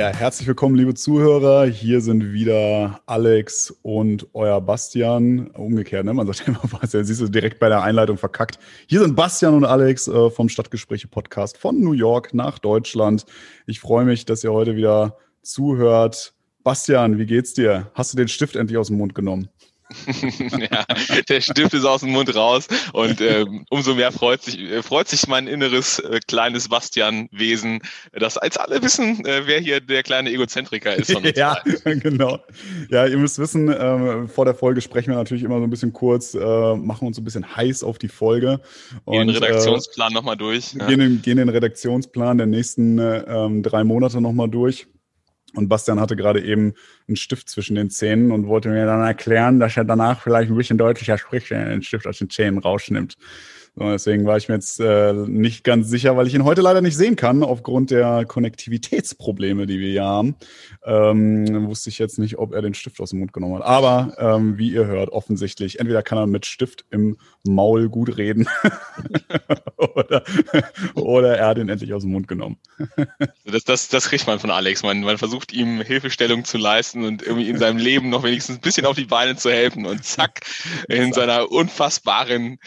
Ja, herzlich willkommen, liebe Zuhörer. Hier sind wieder Alex und euer Bastian. Umgekehrt, ne? Man sagt immer was. Ja, siehst du direkt bei der Einleitung verkackt. Hier sind Bastian und Alex äh, vom Stadtgespräche Podcast von New York nach Deutschland. Ich freue mich, dass ihr heute wieder zuhört. Bastian, wie geht's dir? Hast du den Stift endlich aus dem Mund genommen? ja, der Stift ist aus dem Mund raus und ähm, umso mehr freut sich, äh, freut sich mein inneres äh, kleines Bastian-Wesen, dass als alle wissen, äh, wer hier der kleine Egozentriker ist. ja, genau. Ja, ihr müsst wissen, äh, vor der Folge sprechen wir natürlich immer so ein bisschen kurz, äh, machen uns so ein bisschen heiß auf die Folge. Und, gehen den Redaktionsplan äh, nochmal durch. Ja. Gehen, den, gehen den Redaktionsplan der nächsten äh, ähm, drei Monate nochmal durch. Und Bastian hatte gerade eben einen Stift zwischen den Zähnen und wollte mir dann erklären, dass er danach vielleicht ein bisschen deutlicher spricht, wenn er den Stift aus den Zähnen rausnimmt. Deswegen war ich mir jetzt äh, nicht ganz sicher, weil ich ihn heute leider nicht sehen kann, aufgrund der Konnektivitätsprobleme, die wir hier haben. Ähm, wusste ich jetzt nicht, ob er den Stift aus dem Mund genommen hat. Aber ähm, wie ihr hört, offensichtlich, entweder kann er mit Stift im Maul gut reden oder, oder er hat ihn endlich aus dem Mund genommen. das, das, das kriegt man von Alex. Man, man versucht ihm Hilfestellung zu leisten und irgendwie in seinem Leben noch wenigstens ein bisschen auf die Beine zu helfen und zack, in seiner unfassbaren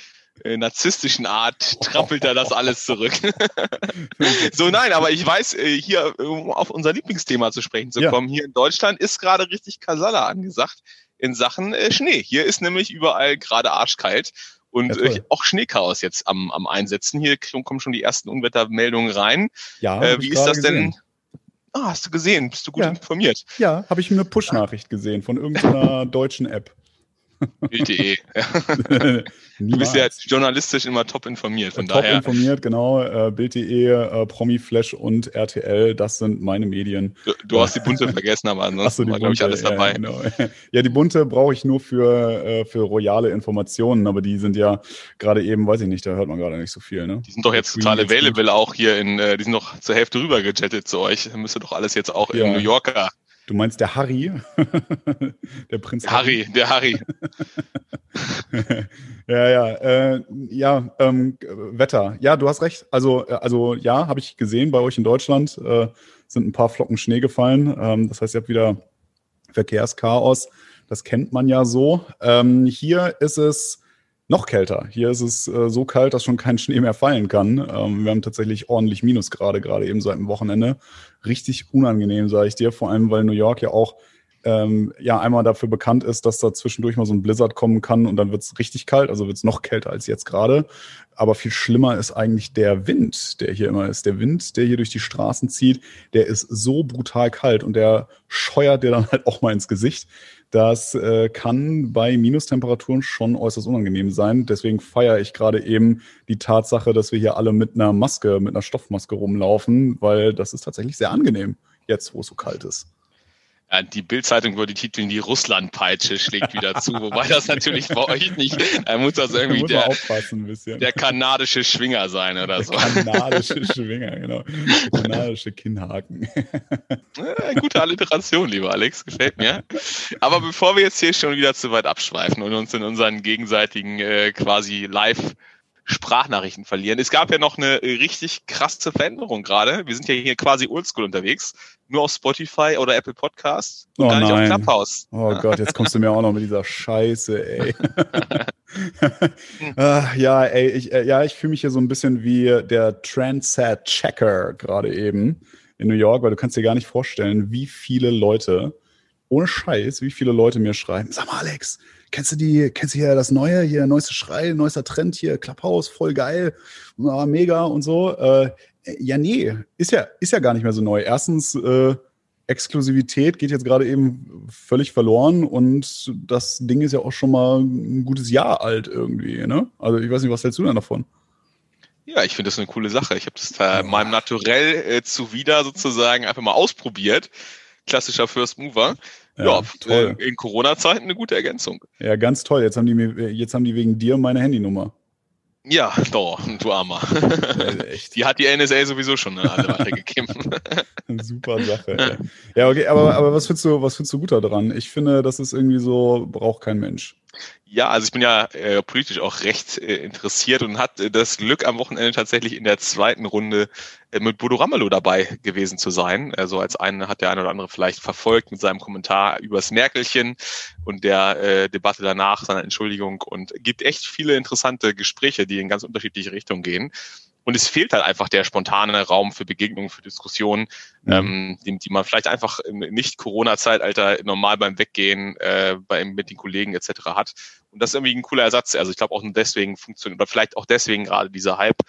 narzisstischen Art trampelt er das alles zurück. so, nein, aber ich weiß, äh, hier, um auf unser Lieblingsthema zu sprechen zu kommen, ja. hier in Deutschland ist gerade richtig Kasala angesagt in Sachen äh, Schnee. Hier ist nämlich überall gerade arschkalt und ja, äh, auch Schneechaos jetzt am, am Einsetzen. Hier kommen schon die ersten Unwettermeldungen rein. Ja, äh, wie ist das gesehen. denn? Ah, hast du gesehen? Bist du gut ja. informiert? Ja, habe ich eine Push-Nachricht gesehen von irgendeiner deutschen App. Bild.de. du bist ja journalistisch immer top informiert, von top daher. Top informiert, genau. Äh, Bild.de, äh, Promi Flash und RTL, das sind meine Medien. Du, du hast die Bunte vergessen, aber ansonsten war, glaube ich, alles dabei. Ja, genau. ja die Bunte brauche ich nur für, äh, für royale Informationen, aber die sind ja gerade eben, weiß ich nicht, da hört man gerade nicht so viel. Ne? Die sind doch jetzt total available auch hier in, äh, die sind doch zur Hälfte rüber gejettet zu euch. Müsste doch alles jetzt auch ja. im New Yorker Du meinst der Harry? der Prinz Harry. Harry, der Harry. ja, ja, äh, ja, ähm, Wetter. Ja, du hast recht. Also, äh, also ja, habe ich gesehen bei euch in Deutschland äh, sind ein paar Flocken Schnee gefallen. Ähm, das heißt, ihr habt wieder Verkehrschaos. Das kennt man ja so. Ähm, hier ist es noch kälter. Hier ist es äh, so kalt, dass schon kein Schnee mehr fallen kann. Ähm, wir haben tatsächlich ordentlich Minusgrade, gerade eben seit dem Wochenende. Richtig unangenehm, sage ich dir, vor allem weil New York ja auch ähm, ja einmal dafür bekannt ist, dass da zwischendurch mal so ein Blizzard kommen kann und dann wird es richtig kalt, also wird es noch kälter als jetzt gerade. Aber viel schlimmer ist eigentlich der Wind, der hier immer ist. Der Wind, der hier durch die Straßen zieht, der ist so brutal kalt und der scheuert dir dann halt auch mal ins Gesicht. Das äh, kann bei Minustemperaturen schon äußerst unangenehm sein. Deswegen feiere ich gerade eben die Tatsache, dass wir hier alle mit einer Maske, mit einer Stoffmaske rumlaufen, weil das ist tatsächlich sehr angenehm, jetzt wo es so kalt ist. Ja, die Bildzeitung würde titeln, die Russlandpeitsche schlägt wieder zu, wobei das natürlich bei euch nicht, da muss das irgendwie da der, der kanadische Schwinger sein oder der so. Kanadische Schwinger, genau. Der kanadische Kinnhaken. Ja, gute Alliteration, lieber Alex, gefällt mir. Aber bevor wir jetzt hier schon wieder zu weit abschweifen und uns in unseren gegenseitigen äh, quasi live Sprachnachrichten verlieren. Es gab ja noch eine richtig krasse Veränderung gerade. Wir sind ja hier quasi oldschool unterwegs. Nur auf Spotify oder Apple Podcasts und oh gar nein. nicht auf Clubhouse. Oh Gott, jetzt kommst du mir auch noch mit dieser Scheiße, ey. ah, ja, ey, ich, äh, ja, ich fühle mich hier so ein bisschen wie der Trendset-Checker gerade eben in New York, weil du kannst dir gar nicht vorstellen, wie viele Leute, ohne Scheiß, wie viele Leute mir schreiben, sag mal, Alex, kennst du die, kennst du hier das Neue, hier neueste Schrei, neuester Trend hier, Clubhouse, voll geil, mega und so. Äh, ja, nee, ist ja, ist ja gar nicht mehr so neu. Erstens, äh, Exklusivität geht jetzt gerade eben völlig verloren und das Ding ist ja auch schon mal ein gutes Jahr alt irgendwie, ne? Also ich weiß nicht, was hältst du denn davon? Ja, ich finde das eine coole Sache. Ich habe das da meinem Naturell äh, zuwider sozusagen einfach mal ausprobiert. Klassischer First Mover. Ja, ja äh, in Corona-Zeiten eine gute Ergänzung. Ja, ganz toll. Jetzt haben die mir, jetzt haben die wegen dir meine Handynummer. Ja, doch, du Armer. echt. Die hat die NSA sowieso schon ne, alle weitergegeben. Super Sache. Ja, okay, aber, aber was findest du, was findest du gut daran? Ich finde, das ist irgendwie so, braucht kein Mensch. Ja, also ich bin ja äh, politisch auch recht äh, interessiert und hat äh, das Glück am Wochenende tatsächlich in der zweiten Runde äh, mit Bodo Ramelow dabei gewesen zu sein. Also als einen hat der eine oder andere vielleicht verfolgt mit seinem Kommentar übers Merkelchen und der äh, Debatte danach, seiner Entschuldigung und gibt echt viele interessante Gespräche, die in ganz unterschiedliche Richtungen gehen. Und es fehlt halt einfach der spontane Raum für Begegnungen, für Diskussionen, mhm. ähm, die, die man vielleicht einfach im Nicht-Corona-Zeitalter normal beim Weggehen äh, bei, mit den Kollegen etc. hat. Und das ist irgendwie ein cooler Ersatz. Also ich glaube auch nur deswegen funktioniert, oder vielleicht auch deswegen gerade dieser Hype,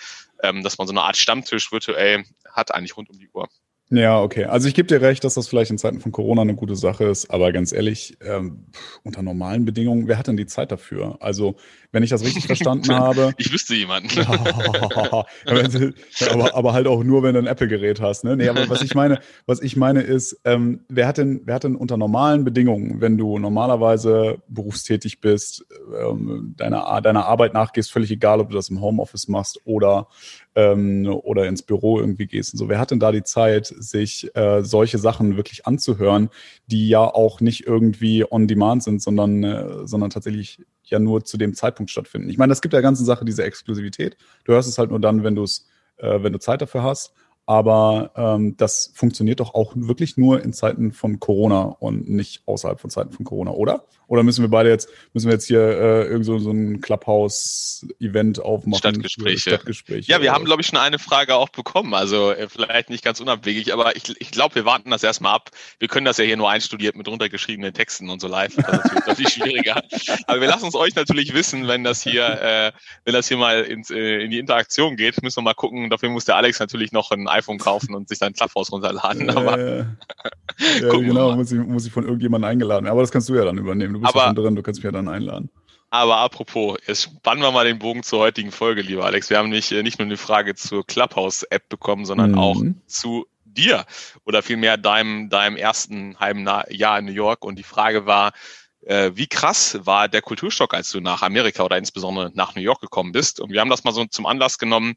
ähm, dass man so eine Art Stammtisch virtuell hat, eigentlich rund um die Uhr. Ja, okay. Also ich gebe dir recht, dass das vielleicht in Zeiten von Corona eine gute Sache ist, aber ganz ehrlich, ähm, unter normalen Bedingungen, wer hat denn die Zeit dafür? Also, wenn ich das richtig verstanden habe. Ich wüsste jemanden. aber, aber, halt auch nur, wenn du ein Apple-Gerät hast. Ne? Nee, aber was ich meine, was ich meine ist, ähm, wer, hat denn, wer hat denn unter normalen Bedingungen, wenn du normalerweise berufstätig bist, ähm, deiner, deiner Arbeit nachgehst, völlig egal, ob du das im Homeoffice machst oder ähm, oder ins Büro irgendwie gehst und so. Wer hat denn da die Zeit, sich äh, solche Sachen wirklich anzuhören, die ja auch nicht irgendwie on demand sind, sondern, äh, sondern tatsächlich ja nur zu dem Zeitpunkt stattfinden. Ich meine, das gibt der ganzen Sache diese Exklusivität. Du hörst es halt nur dann, wenn du es, äh, wenn du Zeit dafür hast. Aber ähm, das funktioniert doch auch wirklich nur in Zeiten von Corona und nicht außerhalb von Zeiten von Corona, oder? Oder müssen wir beide jetzt, müssen wir jetzt hier äh, irgend so, so ein Clubhouse-Event aufmachen? Stadtgespräche. Stadtgespräche. Ja, wir haben, glaube ich, schon eine Frage auch bekommen. Also äh, vielleicht nicht ganz unabwegig, aber ich, ich glaube, wir warten das erstmal ab. Wir können das ja hier nur einstudiert mit runtergeschriebenen Texten und so live. Das ist natürlich schwieriger. Aber wir lassen es euch natürlich wissen, wenn das hier, äh, wenn das hier mal ins, äh, in die Interaktion geht. Müssen wir mal gucken. Dafür muss der Alex natürlich noch ein iPhone kaufen und sich sein Clubhouse runterladen. Aber ja, genau, muss ich, muss ich von irgendjemandem eingeladen. Aber das kannst du ja dann übernehmen. Du bist aber, ja schon drin, du kannst mich ja dann einladen. Aber apropos, jetzt spannen wir mal den Bogen zur heutigen Folge, lieber Alex. Wir haben nicht, äh, nicht nur eine Frage zur Clubhouse-App bekommen, sondern mhm. auch zu dir oder vielmehr deinem, deinem ersten halben Jahr in New York. Und die Frage war, äh, wie krass war der Kulturstock, als du nach Amerika oder insbesondere nach New York gekommen bist? Und wir haben das mal so zum Anlass genommen,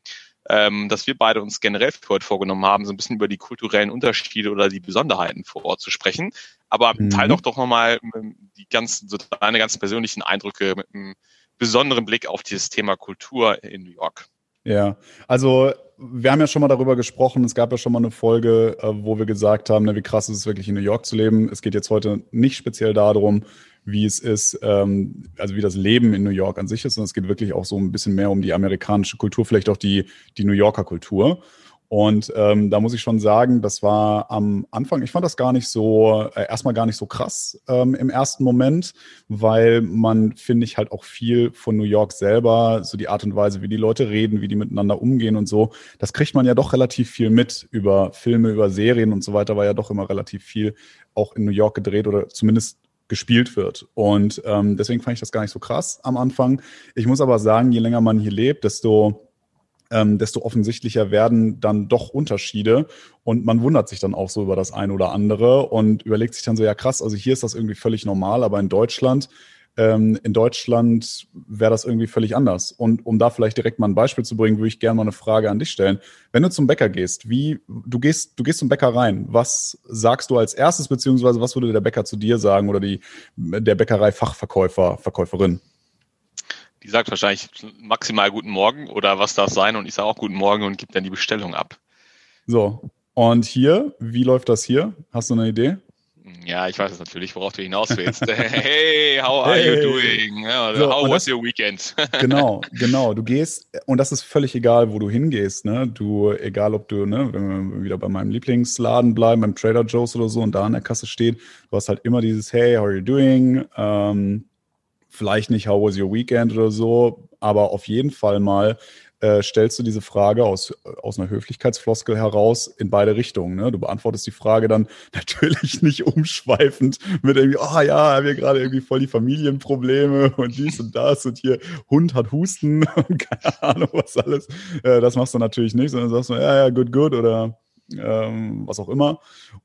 ähm, dass wir beide uns generell für heute vorgenommen haben, so ein bisschen über die kulturellen Unterschiede oder die Besonderheiten vor Ort zu sprechen. Aber mhm. teil doch doch nochmal ähm, die ganzen, so deine ganz persönlichen Eindrücke mit einem besonderen Blick auf dieses Thema Kultur in New York. Ja, also wir haben ja schon mal darüber gesprochen. Es gab ja schon mal eine Folge, äh, wo wir gesagt haben, ne, wie krass ist es wirklich in New York zu leben. Es geht jetzt heute nicht speziell darum, wie es ist, ähm, also wie das Leben in New York an sich ist, sondern es geht wirklich auch so ein bisschen mehr um die amerikanische Kultur, vielleicht auch die, die New Yorker Kultur. Und ähm, da muss ich schon sagen, das war am Anfang, ich fand das gar nicht so, äh, erstmal gar nicht so krass ähm, im ersten Moment, weil man, finde ich, halt auch viel von New York selber, so die Art und Weise, wie die Leute reden, wie die miteinander umgehen und so, das kriegt man ja doch relativ viel mit über Filme, über Serien und so weiter, war ja doch immer relativ viel auch in New York gedreht oder zumindest gespielt wird. Und ähm, deswegen fand ich das gar nicht so krass am Anfang. Ich muss aber sagen, je länger man hier lebt, desto ähm, desto offensichtlicher werden dann doch Unterschiede und man wundert sich dann auch so über das eine oder andere und überlegt sich dann so, ja krass, also hier ist das irgendwie völlig normal, aber in Deutschland, ähm, in Deutschland wäre das irgendwie völlig anders. Und um da vielleicht direkt mal ein Beispiel zu bringen, würde ich gerne mal eine Frage an dich stellen. Wenn du zum Bäcker gehst, wie, du gehst, du gehst zum Bäcker rein, was sagst du als erstes, beziehungsweise was würde der Bäcker zu dir sagen oder die, der Bäckerei-Fachverkäufer, Verkäuferin? die sagt wahrscheinlich maximal guten Morgen oder was darf sein und ich sage auch guten Morgen und gebe dann die Bestellung ab. So, und hier, wie läuft das hier? Hast du eine Idee? Ja, ich weiß es natürlich, worauf du hinaus willst. hey, how are hey. you doing? So, how was das, your weekend? genau, genau. Du gehst, und das ist völlig egal, wo du hingehst. Ne? Du, egal ob du, ne, wenn wir wieder bei meinem Lieblingsladen bleiben, beim Trader Joe's oder so und da an der Kasse steht, du hast halt immer dieses Hey, how are you doing? Ähm, vielleicht nicht How was your weekend oder so, aber auf jeden Fall mal äh, stellst du diese Frage aus, aus einer Höflichkeitsfloskel heraus in beide Richtungen. Ne? Du beantwortest die Frage dann natürlich nicht umschweifend mit irgendwie, oh ja, haben wir gerade irgendwie voll die Familienprobleme und dies und das und hier Hund hat Husten und keine Ahnung was alles. Äh, das machst du natürlich nicht, sondern sagst du, ja, ja, good, good oder ähm, was auch immer.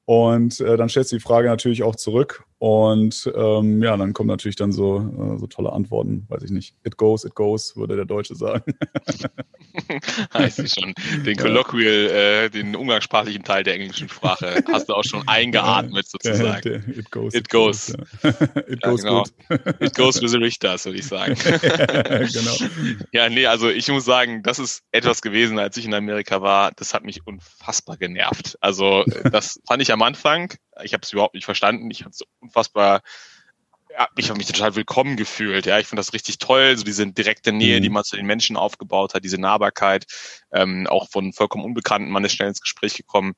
Und äh, dann stellst du die Frage natürlich auch zurück. Und ähm, ja, dann kommen natürlich dann so, äh, so tolle Antworten, weiß ich nicht. It goes, it goes, würde der Deutsche sagen. heißt sie schon. Den Colloquial, äh, den umgangssprachlichen Teil der englischen Sprache hast du auch schon eingeatmet sozusagen. it goes. It goes. It goes, genau. good. It goes with the Richters, würde ich sagen. genau. Ja, nee, also ich muss sagen, das ist etwas gewesen, als ich in Amerika war, das hat mich unfassbar genervt. Also äh, das fand ich am Anfang, ich habe es überhaupt nicht verstanden, ich habe es unfassbar ja, ich habe mich total willkommen gefühlt. Ja, ich finde das richtig toll, so diese direkte Nähe, Mhm. die man zu den Menschen aufgebaut hat, diese Nahbarkeit, ähm, auch von vollkommen Unbekannten, man ist schnell ins Gespräch gekommen.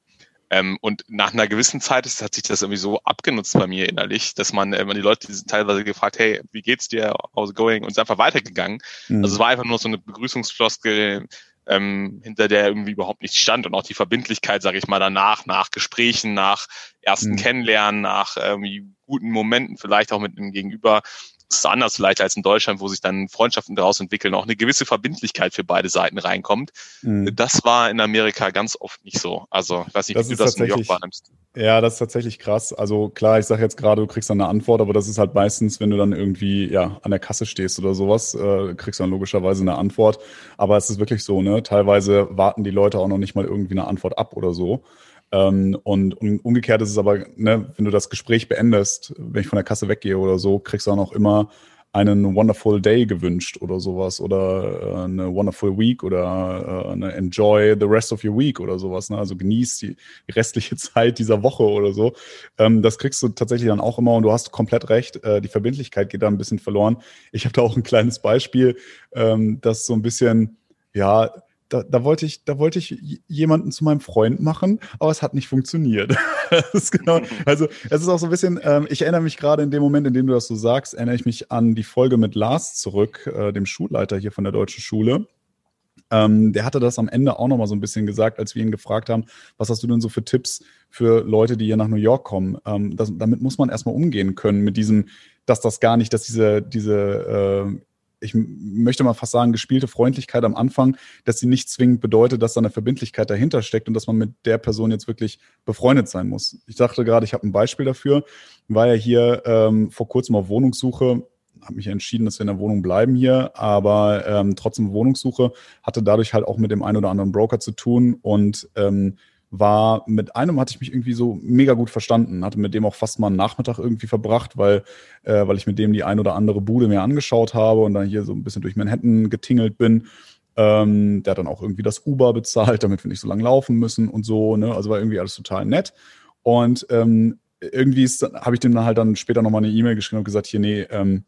Ähm, und nach einer gewissen Zeit ist, hat sich das irgendwie so abgenutzt bei mir innerlich, dass man, äh, man die Leute die sind teilweise gefragt, hey, wie geht's dir, how's it going? Und ist einfach weitergegangen. Mhm. Also es war einfach nur so eine Begrüßungsfloskel, ähm, hinter der irgendwie überhaupt nichts stand und auch die Verbindlichkeit, sage ich mal, danach, nach Gesprächen, nach ersten Mhm. Kennenlernen, nach irgendwie guten Momenten, vielleicht auch mit dem Gegenüber. Das ist anders vielleicht als in Deutschland, wo sich dann Freundschaften daraus entwickeln, auch eine gewisse Verbindlichkeit für beide Seiten reinkommt. Mhm. Das war in Amerika ganz oft nicht so. Also ich weiß nicht, Das wie du das in New York wahrnimmst. Ja, das ist tatsächlich krass. Also klar, ich sage jetzt gerade, du kriegst dann eine Antwort, aber das ist halt meistens, wenn du dann irgendwie ja an der Kasse stehst oder sowas, äh, kriegst du dann logischerweise eine Antwort. Aber es ist wirklich so, ne? Teilweise warten die Leute auch noch nicht mal irgendwie eine Antwort ab oder so. Ähm, und, und umgekehrt ist es aber, ne, wenn du das Gespräch beendest, wenn ich von der Kasse weggehe oder so, kriegst du auch immer einen wonderful day gewünscht oder sowas oder äh, eine wonderful week oder äh, eine enjoy the rest of your week oder sowas. Ne? Also genieß die, die restliche Zeit dieser Woche oder so. Ähm, das kriegst du tatsächlich dann auch immer und du hast komplett recht. Äh, die Verbindlichkeit geht da ein bisschen verloren. Ich habe da auch ein kleines Beispiel, ähm, das so ein bisschen, ja, da, da wollte ich, da wollte ich jemanden zu meinem Freund machen, aber es hat nicht funktioniert. genau, also es ist auch so ein bisschen, ähm, ich erinnere mich gerade in dem Moment, in dem du das so sagst, erinnere ich mich an die Folge mit Lars zurück, äh, dem Schulleiter hier von der deutschen Schule. Ähm, der hatte das am Ende auch nochmal so ein bisschen gesagt, als wir ihn gefragt haben, was hast du denn so für Tipps für Leute, die hier nach New York kommen? Ähm, das, damit muss man erstmal umgehen können, mit diesem, dass das gar nicht, dass diese, diese, äh, ich möchte mal fast sagen, gespielte Freundlichkeit am Anfang, dass sie nicht zwingend bedeutet, dass da eine Verbindlichkeit dahinter steckt und dass man mit der Person jetzt wirklich befreundet sein muss. Ich dachte gerade, ich habe ein Beispiel dafür, war ja hier ähm, vor kurzem auf Wohnungssuche, habe mich entschieden, dass wir in der Wohnung bleiben hier, aber ähm, trotzdem Wohnungssuche, hatte dadurch halt auch mit dem einen oder anderen Broker zu tun und ähm, war mit einem hatte ich mich irgendwie so mega gut verstanden, hatte mit dem auch fast mal einen Nachmittag irgendwie verbracht, weil, äh, weil ich mit dem die ein oder andere Bude mir angeschaut habe und dann hier so ein bisschen durch Manhattan getingelt bin. Ähm, der hat dann auch irgendwie das Uber bezahlt, damit wir nicht so lange laufen müssen und so. Ne? Also war irgendwie alles total nett. Und ähm, irgendwie habe ich dem dann halt dann später nochmal eine E-Mail geschrieben und gesagt, hier, nee, ähm,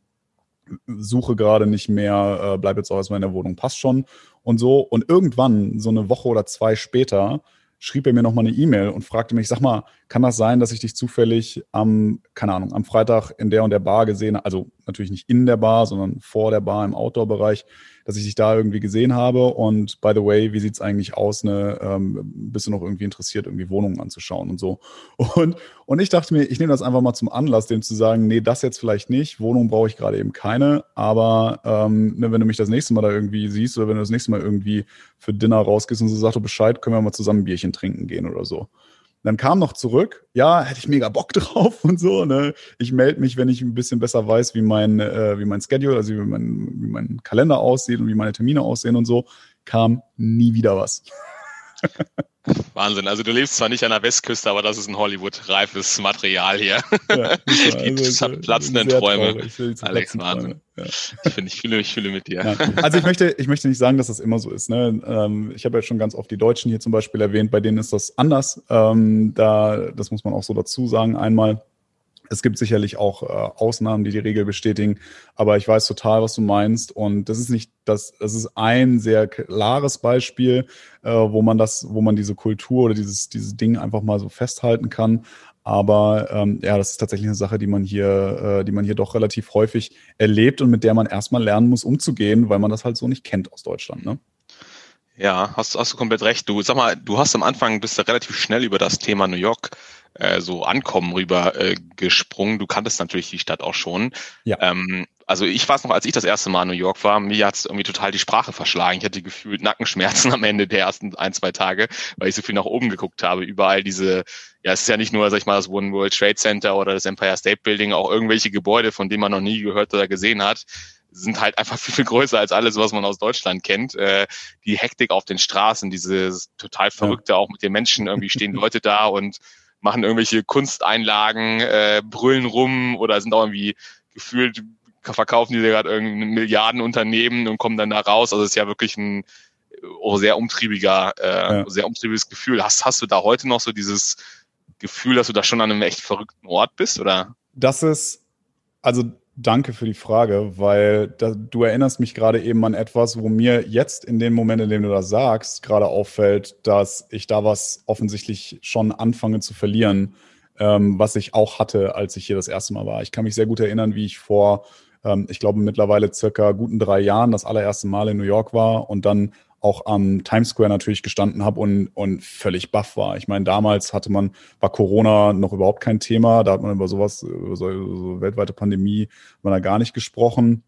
suche gerade nicht mehr, äh, bleib jetzt auch erstmal in der Wohnung, passt schon und so. Und irgendwann, so eine Woche oder zwei später, schrieb er mir nochmal eine E-Mail und fragte mich, sag mal, kann das sein, dass ich dich zufällig am, keine Ahnung, am Freitag in der und der Bar gesehen habe, also natürlich nicht in der Bar, sondern vor der Bar im Outdoor-Bereich, dass ich dich da irgendwie gesehen habe und by the way, wie sieht's eigentlich aus, ne, ähm, bist du noch irgendwie interessiert, irgendwie Wohnungen anzuschauen und so. Und, und ich dachte mir, ich nehme das einfach mal zum Anlass, dem zu sagen, nee, das jetzt vielleicht nicht, Wohnung brauche ich gerade eben keine, aber ähm, ne, wenn du mich das nächste Mal da irgendwie siehst oder wenn du das nächste Mal irgendwie für Dinner rausgehst und so sagst du Bescheid, können wir mal zusammen Bierchen trinken gehen oder so. Dann kam noch zurück, ja, hätte ich mega Bock drauf und so. Ne? Ich melde mich, wenn ich ein bisschen besser weiß, wie mein, äh, wie mein Schedule, also wie mein, wie mein Kalender aussieht und wie meine Termine aussehen und so. Kam nie wieder was. Wahnsinn. Also du lebst zwar nicht an der Westküste, aber das ist ein Hollywood-reifes Material hier. Ja, Die platzenden sehr Träume. traurig. Alex, platzenden Wahnsinn. Ja. Ich finde, ich fühle, ich fühle mit dir. Ja. Also ich möchte, ich möchte nicht sagen, dass das immer so ist. Ne? Ähm, ich habe ja schon ganz oft die Deutschen hier zum Beispiel erwähnt, bei denen ist das anders. Ähm, da, das muss man auch so dazu sagen. Einmal, es gibt sicherlich auch äh, Ausnahmen, die die Regel bestätigen, aber ich weiß total, was du meinst. Und das ist nicht das, das ist ein sehr klares Beispiel, äh, wo man das, wo man diese Kultur oder dieses, dieses Ding einfach mal so festhalten kann. Aber ähm, ja, das ist tatsächlich eine Sache, die man hier, äh, die man hier doch relativ häufig erlebt und mit der man erstmal lernen muss, umzugehen, weil man das halt so nicht kennt aus Deutschland. Ne? Ja, hast, hast du komplett recht. Du sag mal, du hast am Anfang bist du relativ schnell über das Thema New York äh, so Ankommen rüber äh, gesprungen. Du kanntest natürlich die Stadt auch schon. Ja. Ähm, also ich weiß noch, als ich das erste Mal in New York war, mir hat es irgendwie total die Sprache verschlagen. Ich hatte gefühlt Nackenschmerzen am Ende der ersten ein, zwei Tage, weil ich so viel nach oben geguckt habe. Überall diese, ja, es ist ja nicht nur, sag ich mal, das One World Trade Center oder das Empire State Building, auch irgendwelche Gebäude, von denen man noch nie gehört oder gesehen hat sind halt einfach viel, viel größer als alles, was man aus Deutschland kennt. Äh, die Hektik auf den Straßen, dieses total verrückte, ja. auch mit den Menschen, irgendwie stehen Leute da und machen irgendwelche Kunsteinlagen, äh, brüllen rum oder sind auch irgendwie gefühlt verkaufen die gerade irgendein Milliardenunternehmen und kommen dann da raus. Also es ist ja wirklich ein oh, sehr umtriebiger, äh, ja. sehr umtriebiges Gefühl. Hast, hast du da heute noch so dieses Gefühl, dass du da schon an einem echt verrückten Ort bist, oder? Das ist, also danke für die Frage, weil da, du erinnerst mich gerade eben an etwas, wo mir jetzt in dem Moment, in dem du das sagst, gerade auffällt, dass ich da was offensichtlich schon anfange zu verlieren, ähm, was ich auch hatte, als ich hier das erste Mal war. Ich kann mich sehr gut erinnern, wie ich vor ähm, ich glaube, mittlerweile circa guten drei Jahren das allererste Mal in New York war und dann auch am Times Square natürlich gestanden habe und, und völlig baff war. Ich meine, damals hatte man, war Corona noch überhaupt kein Thema, da hat man über sowas, über so, so weltweite Pandemie, man da gar nicht gesprochen.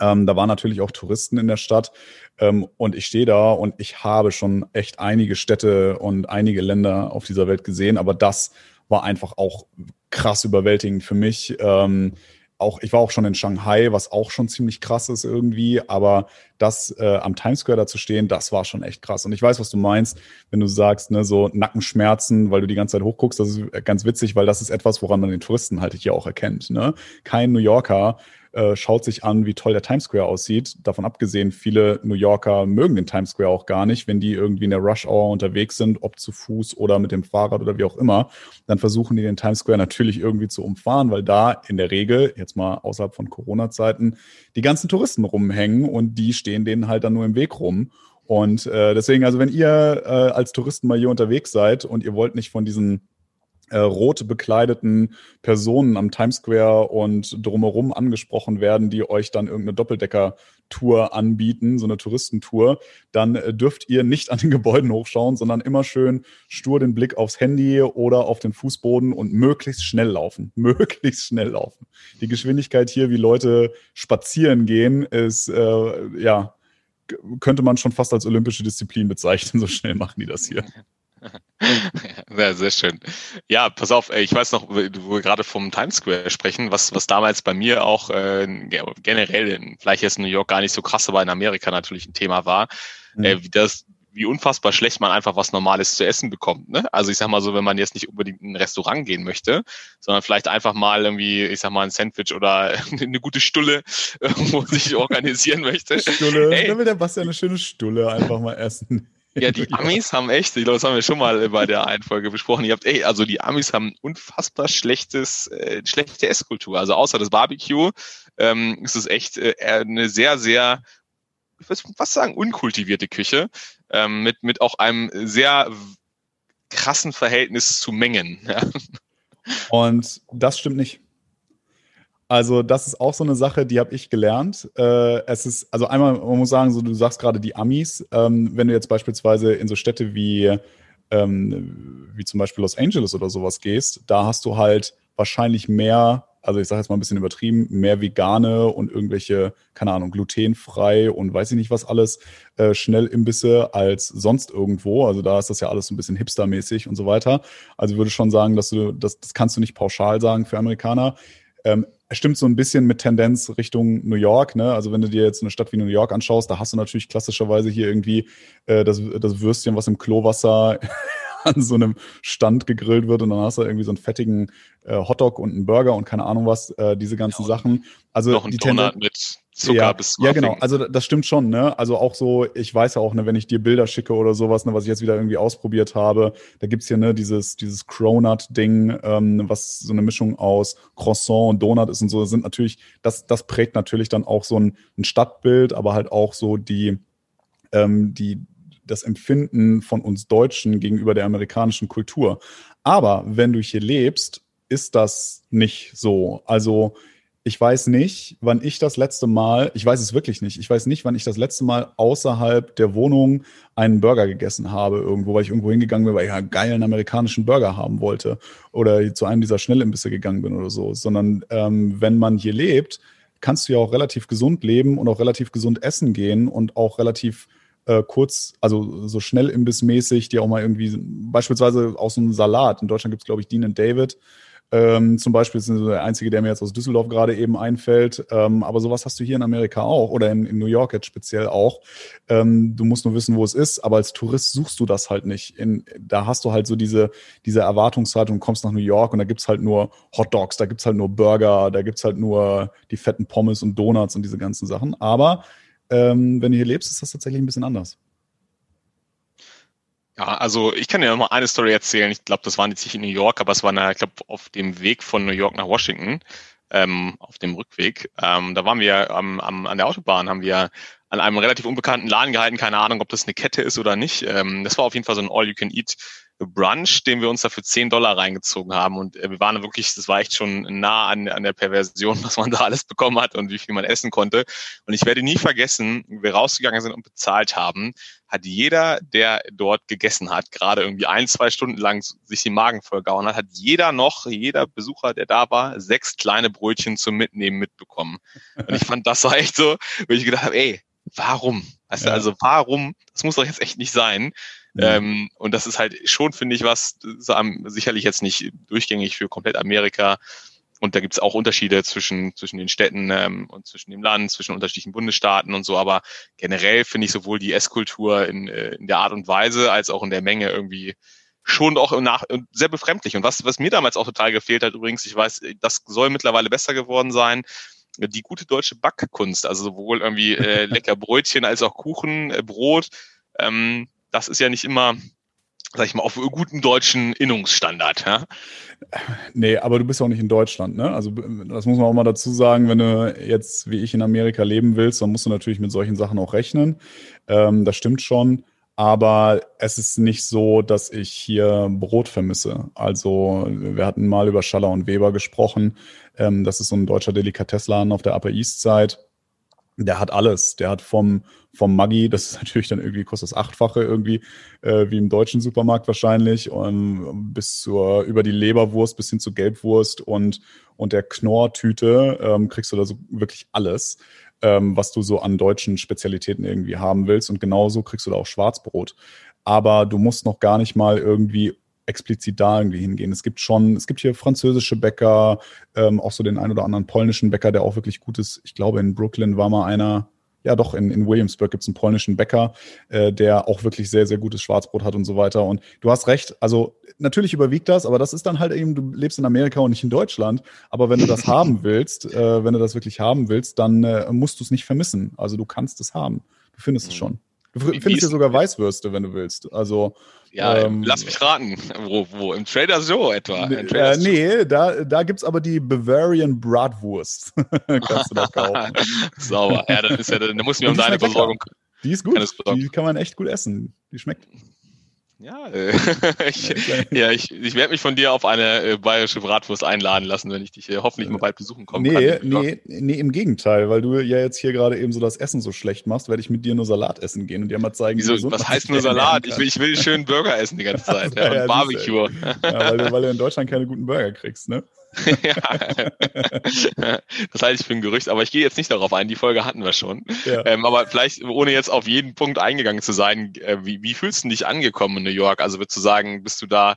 Ähm, da waren natürlich auch Touristen in der Stadt ähm, und ich stehe da und ich habe schon echt einige Städte und einige Länder auf dieser Welt gesehen, aber das war einfach auch krass überwältigend für mich. Ähm, auch, ich war auch schon in Shanghai, was auch schon ziemlich krass ist irgendwie, aber das äh, am Times Square da zu stehen, das war schon echt krass. Und ich weiß, was du meinst, wenn du sagst, ne, so Nackenschmerzen, weil du die ganze Zeit hochguckst, das ist ganz witzig, weil das ist etwas, woran man den Touristen halt hier auch erkennt. Ne? Kein New Yorker äh, schaut sich an, wie toll der Times Square aussieht. Davon abgesehen, viele New Yorker mögen den Times Square auch gar nicht, wenn die irgendwie in der Rush Hour unterwegs sind, ob zu Fuß oder mit dem Fahrrad oder wie auch immer. Dann versuchen die den Times Square natürlich irgendwie zu umfahren, weil da in der Regel, jetzt mal außerhalb von Corona-Zeiten, die ganzen Touristen rumhängen und die stehen denen halt dann nur im Weg rum. Und äh, deswegen, also wenn ihr äh, als Touristen mal hier unterwegs seid und ihr wollt nicht von diesen äh, rot bekleideten Personen am Times Square und drumherum angesprochen werden, die euch dann irgendeine Doppeldecker-Tour anbieten, so eine Touristentour, dann äh, dürft ihr nicht an den Gebäuden hochschauen, sondern immer schön stur den Blick aufs Handy oder auf den Fußboden und möglichst schnell laufen. Möglichst schnell laufen. Die Geschwindigkeit hier, wie Leute spazieren gehen, ist äh, ja könnte man schon fast als olympische Disziplin bezeichnen. So schnell machen die das hier. Ja, sehr schön. Ja, pass auf, ich weiß noch, wo wir gerade vom Times Square sprechen, was, was damals bei mir auch äh, generell, vielleicht jetzt in New York gar nicht so krass, aber in Amerika natürlich ein Thema war, mhm. äh, wie das, wie unfassbar schlecht man einfach was Normales zu essen bekommt. Ne? Also ich sag mal so, wenn man jetzt nicht unbedingt in ein Restaurant gehen möchte, sondern vielleicht einfach mal irgendwie, ich sag mal, ein Sandwich oder eine gute Stulle irgendwo sich organisieren möchte. Stulle, hey. dann will der Bastian eine schöne Stulle einfach mal essen. Ja, die Amis haben echt, ich glaube, das haben wir schon mal bei der Einfolge besprochen. Ihr habt, ey, also die Amis haben unfassbar schlechtes, äh, schlechte Esskultur. Also außer das Barbecue ähm, ist es echt äh, eine sehr, sehr, ich würde fast sagen, unkultivierte Küche ähm, mit mit auch einem sehr krassen Verhältnis zu Mengen. Ja. Und das stimmt nicht. Also, das ist auch so eine Sache, die habe ich gelernt. Äh, es ist, also einmal, man muss sagen, so du sagst gerade die Amis, ähm, wenn du jetzt beispielsweise in so Städte wie, ähm, wie zum Beispiel Los Angeles oder sowas gehst, da hast du halt wahrscheinlich mehr, also ich sage jetzt mal ein bisschen übertrieben, mehr vegane und irgendwelche, keine Ahnung, glutenfrei und weiß ich nicht was alles, äh, Schnellimbisse als sonst irgendwo. Also da ist das ja alles so ein bisschen hipstermäßig und so weiter. Also ich würde schon sagen, dass du, das, das kannst du nicht pauschal sagen für Amerikaner. Ähm, stimmt so ein bisschen mit Tendenz Richtung New York. Ne? Also wenn du dir jetzt eine Stadt wie New York anschaust, da hast du natürlich klassischerweise hier irgendwie äh, das, das Würstchen, was im Klowasser an so einem Stand gegrillt wird und dann hast du irgendwie so einen fettigen äh, Hotdog und einen Burger und keine Ahnung was, äh, diese ganzen ja, Sachen. Also noch ein die Donut mit Zucker ja, bis Ja, genau. Also das stimmt schon, ne? Also auch so, ich weiß ja auch, ne, wenn ich dir Bilder schicke oder sowas, ne, was ich jetzt wieder irgendwie ausprobiert habe, da gibt's hier ne, dieses, dieses Cronut-Ding, ähm, was so eine Mischung aus Croissant und Donut ist und so, das sind natürlich, das, das prägt natürlich dann auch so ein, ein Stadtbild, aber halt auch so die, ähm, die, das Empfinden von uns Deutschen gegenüber der amerikanischen Kultur. Aber wenn du hier lebst, ist das nicht so. Also ich weiß nicht, wann ich das letzte Mal, ich weiß es wirklich nicht, ich weiß nicht, wann ich das letzte Mal außerhalb der Wohnung einen Burger gegessen habe, irgendwo, weil ich irgendwo hingegangen bin, weil ich einen geilen amerikanischen Burger haben wollte oder zu einem dieser Schnellimbisse gegangen bin oder so, sondern ähm, wenn man hier lebt, kannst du ja auch relativ gesund leben und auch relativ gesund essen gehen und auch relativ äh, kurz, also so schnell imbissmäßig, dir auch mal irgendwie, beispielsweise auch so einen Salat. In Deutschland gibt es, glaube ich, Dean David ähm, zum Beispiel ist der einzige, der mir jetzt aus Düsseldorf gerade eben einfällt. Ähm, aber sowas hast du hier in Amerika auch oder in, in New York jetzt speziell auch. Ähm, du musst nur wissen, wo es ist, aber als Tourist suchst du das halt nicht. In, da hast du halt so diese, diese Erwartungshaltung, kommst nach New York und da gibt's halt nur Hot Dogs, da gibt's halt nur Burger, da gibt's halt nur die fetten Pommes und Donuts und diese ganzen Sachen. Aber ähm, wenn du hier lebst, ist das tatsächlich ein bisschen anders. Ja, also ich kann dir noch mal eine Story erzählen. Ich glaube, das war jetzt nicht in New York, aber es war, eine, ich glaube, auf dem Weg von New York nach Washington, ähm, auf dem Rückweg. Ähm, da waren wir am, am, an der Autobahn, haben wir an einem relativ unbekannten Laden gehalten. Keine Ahnung, ob das eine Kette ist oder nicht. Ähm, das war auf jeden Fall so ein All-You-Can-Eat Brunch, den wir uns da für 10 Dollar reingezogen haben. Und äh, wir waren wirklich, das war echt schon nah an, an der Perversion, was man da alles bekommen hat und wie viel man essen konnte. Und ich werde nie vergessen, wie wir rausgegangen sind und bezahlt haben, hat jeder, der dort gegessen hat, gerade irgendwie ein, zwei Stunden lang sich die Magen vollgehauen hat, hat jeder noch, jeder Besucher, der da war, sechs kleine Brötchen zum Mitnehmen mitbekommen. Und ich fand, das war echt so, wo ich gedacht habe, ey, warum? Weißt ja. du, also warum? Das muss doch jetzt echt nicht sein. Ja. Ähm, und das ist halt schon, finde ich, was sicherlich jetzt nicht durchgängig für komplett Amerika. Und da gibt es auch Unterschiede zwischen, zwischen den Städten ähm, und zwischen dem Land, zwischen unterschiedlichen Bundesstaaten und so. Aber generell finde ich sowohl die Esskultur in, äh, in der Art und Weise als auch in der Menge irgendwie schon auch nach, sehr befremdlich. Und was, was mir damals auch total gefehlt hat, übrigens, ich weiß, das soll mittlerweile besser geworden sein, die gute deutsche Backkunst, also sowohl irgendwie äh, lecker Brötchen als auch Kuchen, äh, Brot. Ähm, das ist ja nicht immer, sag ich mal, auf guten deutschen Innungsstandard. Ja? Nee, aber du bist auch nicht in Deutschland, ne? Also das muss man auch mal dazu sagen, wenn du jetzt wie ich in Amerika leben willst, dann musst du natürlich mit solchen Sachen auch rechnen. Ähm, das stimmt schon. Aber es ist nicht so, dass ich hier Brot vermisse. Also wir hatten mal über Schaller und Weber gesprochen. Ähm, das ist so ein deutscher Delikatessladen auf der Upper East Side der hat alles. Der hat vom, vom Maggi, das ist natürlich dann irgendwie, kostet das Achtfache irgendwie, äh, wie im deutschen Supermarkt wahrscheinlich, und bis zur, über die Leberwurst bis hin zur Gelbwurst und, und der Knorrtüte ähm, kriegst du da so wirklich alles, ähm, was du so an deutschen Spezialitäten irgendwie haben willst. Und genauso kriegst du da auch Schwarzbrot. Aber du musst noch gar nicht mal irgendwie explizit da irgendwie hingehen. Es gibt schon, es gibt hier französische Bäcker, ähm, auch so den ein oder anderen polnischen Bäcker, der auch wirklich gut ist. Ich glaube, in Brooklyn war mal einer, ja doch, in, in Williamsburg gibt es einen polnischen Bäcker, äh, der auch wirklich sehr, sehr gutes Schwarzbrot hat und so weiter. Und du hast recht, also natürlich überwiegt das, aber das ist dann halt eben, du lebst in Amerika und nicht in Deutschland. Aber wenn du das haben willst, äh, wenn du das wirklich haben willst, dann äh, musst du es nicht vermissen. Also du kannst es haben. Du findest es mhm. schon. Du findest hier sogar Weißwürste, wenn du willst. Also ja, ähm, lass mich raten. Wo, wo? Im Trader Joe etwa? Äh, Trader nee, da, da gibt es aber die Bavarian Bratwurst. Kannst du da kaufen. Sauber. Ja, dann, ist ja, dann muss mir um deine Versorgung. Die ist gut. Die kann man echt gut essen. Die schmeckt. Ja, äh, ich, ja, ich, ich werde mich von dir auf eine äh, bayerische Bratwurst einladen lassen, wenn ich dich äh, hoffentlich mal bald besuchen komme. Nee, kann. nee, nee, im Gegenteil, weil du ja jetzt hier gerade eben so das Essen so schlecht machst, werde ich mit dir nur Salat essen gehen und dir mal zeigen, Wieso, wie Was heißt nur Salat? Ich will, ich will schön Burger essen die ganze Zeit. ja, ja, Barbecue. Ja, weil, du, weil du in Deutschland keine guten Burger kriegst, ne? ja. Das halte ich für ein Gerücht, aber ich gehe jetzt nicht darauf ein. Die Folge hatten wir schon. Ja. Ähm, aber vielleicht, ohne jetzt auf jeden Punkt eingegangen zu sein, äh, wie, wie fühlst du dich angekommen in New York? Also würdest du sagen, bist du da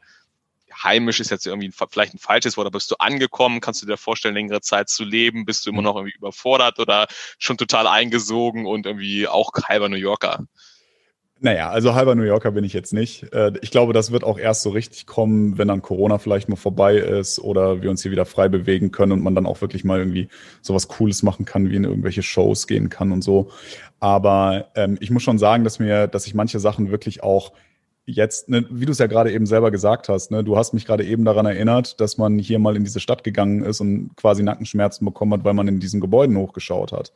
heimisch ist jetzt irgendwie vielleicht ein falsches Wort, aber bist du angekommen? Kannst du dir vorstellen, längere Zeit zu leben? Bist du immer noch irgendwie überfordert oder schon total eingesogen und irgendwie auch halber New Yorker? Naja, also halber New Yorker bin ich jetzt nicht. Äh, ich glaube, das wird auch erst so richtig kommen, wenn dann Corona vielleicht mal vorbei ist oder wir uns hier wieder frei bewegen können und man dann auch wirklich mal irgendwie sowas Cooles machen kann, wie in irgendwelche Shows gehen kann und so. Aber ähm, ich muss schon sagen, dass mir, dass ich manche Sachen wirklich auch jetzt, ne, wie du es ja gerade eben selber gesagt hast, ne, du hast mich gerade eben daran erinnert, dass man hier mal in diese Stadt gegangen ist und quasi Nackenschmerzen bekommen hat, weil man in diesen Gebäuden hochgeschaut hat.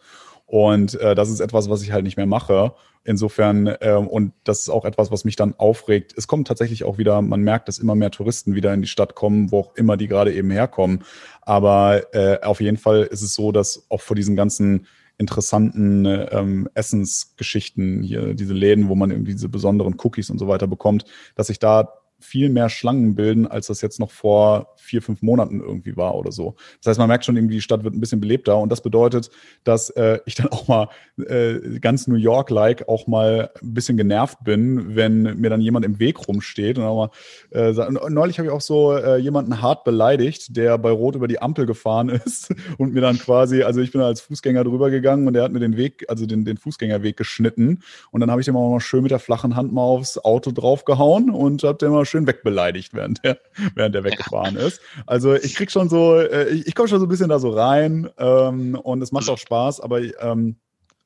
Und äh, das ist etwas, was ich halt nicht mehr mache. Insofern, ähm, und das ist auch etwas, was mich dann aufregt. Es kommt tatsächlich auch wieder, man merkt, dass immer mehr Touristen wieder in die Stadt kommen, wo auch immer die gerade eben herkommen. Aber äh, auf jeden Fall ist es so, dass auch vor diesen ganzen interessanten ähm, Essensgeschichten hier, diese Läden, wo man irgendwie diese besonderen Cookies und so weiter bekommt, dass sich da viel mehr Schlangen bilden, als das jetzt noch vor vier, fünf Monaten irgendwie war oder so. Das heißt, man merkt schon irgendwie, die Stadt wird ein bisschen belebter und das bedeutet, dass äh, ich dann auch mal äh, ganz New York-like auch mal ein bisschen genervt bin, wenn mir dann jemand im Weg rumsteht und auch mal äh, neulich habe ich auch so äh, jemanden hart beleidigt, der bei Rot über die Ampel gefahren ist und mir dann quasi, also ich bin als Fußgänger drüber gegangen und der hat mir den Weg, also den, den Fußgängerweg geschnitten und dann habe ich dem auch mal schön mit der flachen Hand mal aufs Auto draufgehauen und habe den mal schön wegbeleidigt, während der, während der weggefahren ist. Also ich krieg schon so, äh, ich, ich komme schon so ein bisschen da so rein ähm, und es macht also, auch Spaß, aber ähm,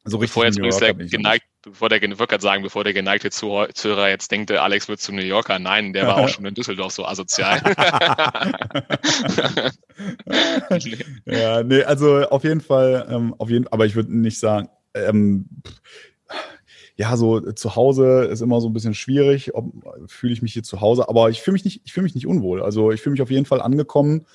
so bevor jetzt übrigens der geneigt, bevor der, ich wollte sagen, bevor der geneigte Zuhörer jetzt denkt, Alex wird zum New Yorker. Nein, der war auch schon in Düsseldorf so asozial. ja, nee, also auf jeden Fall, ähm, auf jeden, aber ich würde nicht sagen, ähm, ja, so zu Hause ist immer so ein bisschen schwierig, fühle ich mich hier zu Hause, aber ich fühle mich nicht, ich fühle mich nicht unwohl. Also ich fühle mich auf jeden Fall angekommen.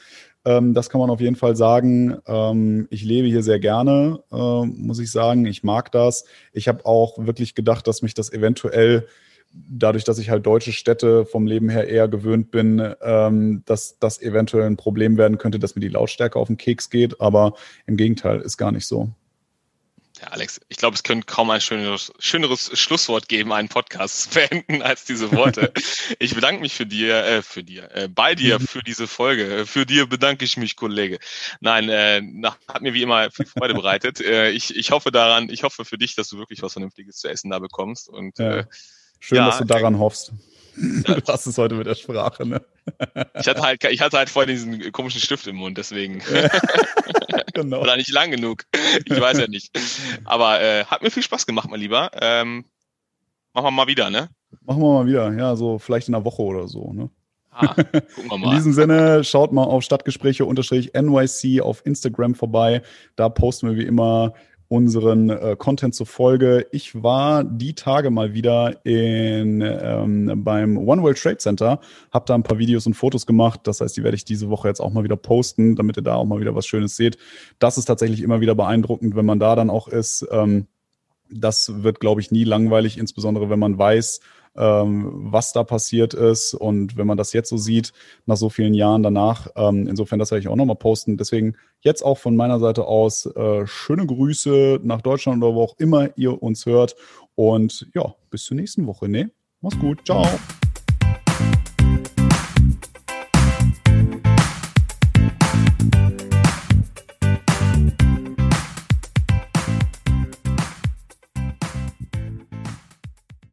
Ähm, das kann man auf jeden Fall sagen. Ähm, ich lebe hier sehr gerne, äh, muss ich sagen. Ich mag das. Ich habe auch wirklich gedacht, dass mich das eventuell dadurch, dass ich halt deutsche Städte vom Leben her eher gewöhnt bin, ähm, dass das eventuell ein Problem werden könnte, dass mir die Lautstärke auf den Keks geht. Aber im Gegenteil ist gar nicht so. Ja, Alex, ich glaube, es könnte kaum ein schöneres, schöneres Schlusswort geben, einen Podcast zu beenden als diese Worte. ich bedanke mich für dir, äh, für dir, äh, bei dir mhm. für diese Folge. Für dir bedanke ich mich, Kollege. Nein, äh, nach, hat mir wie immer viel Freude bereitet. Äh, ich, ich hoffe daran, ich hoffe für dich, dass du wirklich was Vernünftiges zu essen da bekommst. Und ja. äh, schön, ja, dass du daran äh, hoffst. Du hast es heute mit der Sprache, ne? Ich hatte halt, ich hatte halt vorhin diesen komischen Stift im Mund, deswegen. Genau. Oder nicht lang genug. Ich weiß ja nicht. Aber äh, hat mir viel Spaß gemacht, mein Lieber. Ähm, machen wir mal wieder, ne? Machen wir mal wieder, ja, so vielleicht in einer Woche oder so, ne? Ah, gucken wir mal. In diesem Sinne, schaut mal auf Stadtgespräche-NYC auf Instagram vorbei. Da posten wir wie immer unseren äh, Content zufolge. Ich war die Tage mal wieder in, ähm, beim One World Trade Center, habe da ein paar Videos und Fotos gemacht. Das heißt, die werde ich diese Woche jetzt auch mal wieder posten, damit ihr da auch mal wieder was Schönes seht. Das ist tatsächlich immer wieder beeindruckend, wenn man da dann auch ist. Ähm, das wird, glaube ich, nie langweilig, insbesondere wenn man weiß, was da passiert ist. Und wenn man das jetzt so sieht, nach so vielen Jahren danach, ähm, insofern, das werde ich auch nochmal posten. Deswegen jetzt auch von meiner Seite aus äh, schöne Grüße nach Deutschland oder wo auch immer ihr uns hört. Und ja, bis zur nächsten Woche. Ne? Mach's gut. Ciao.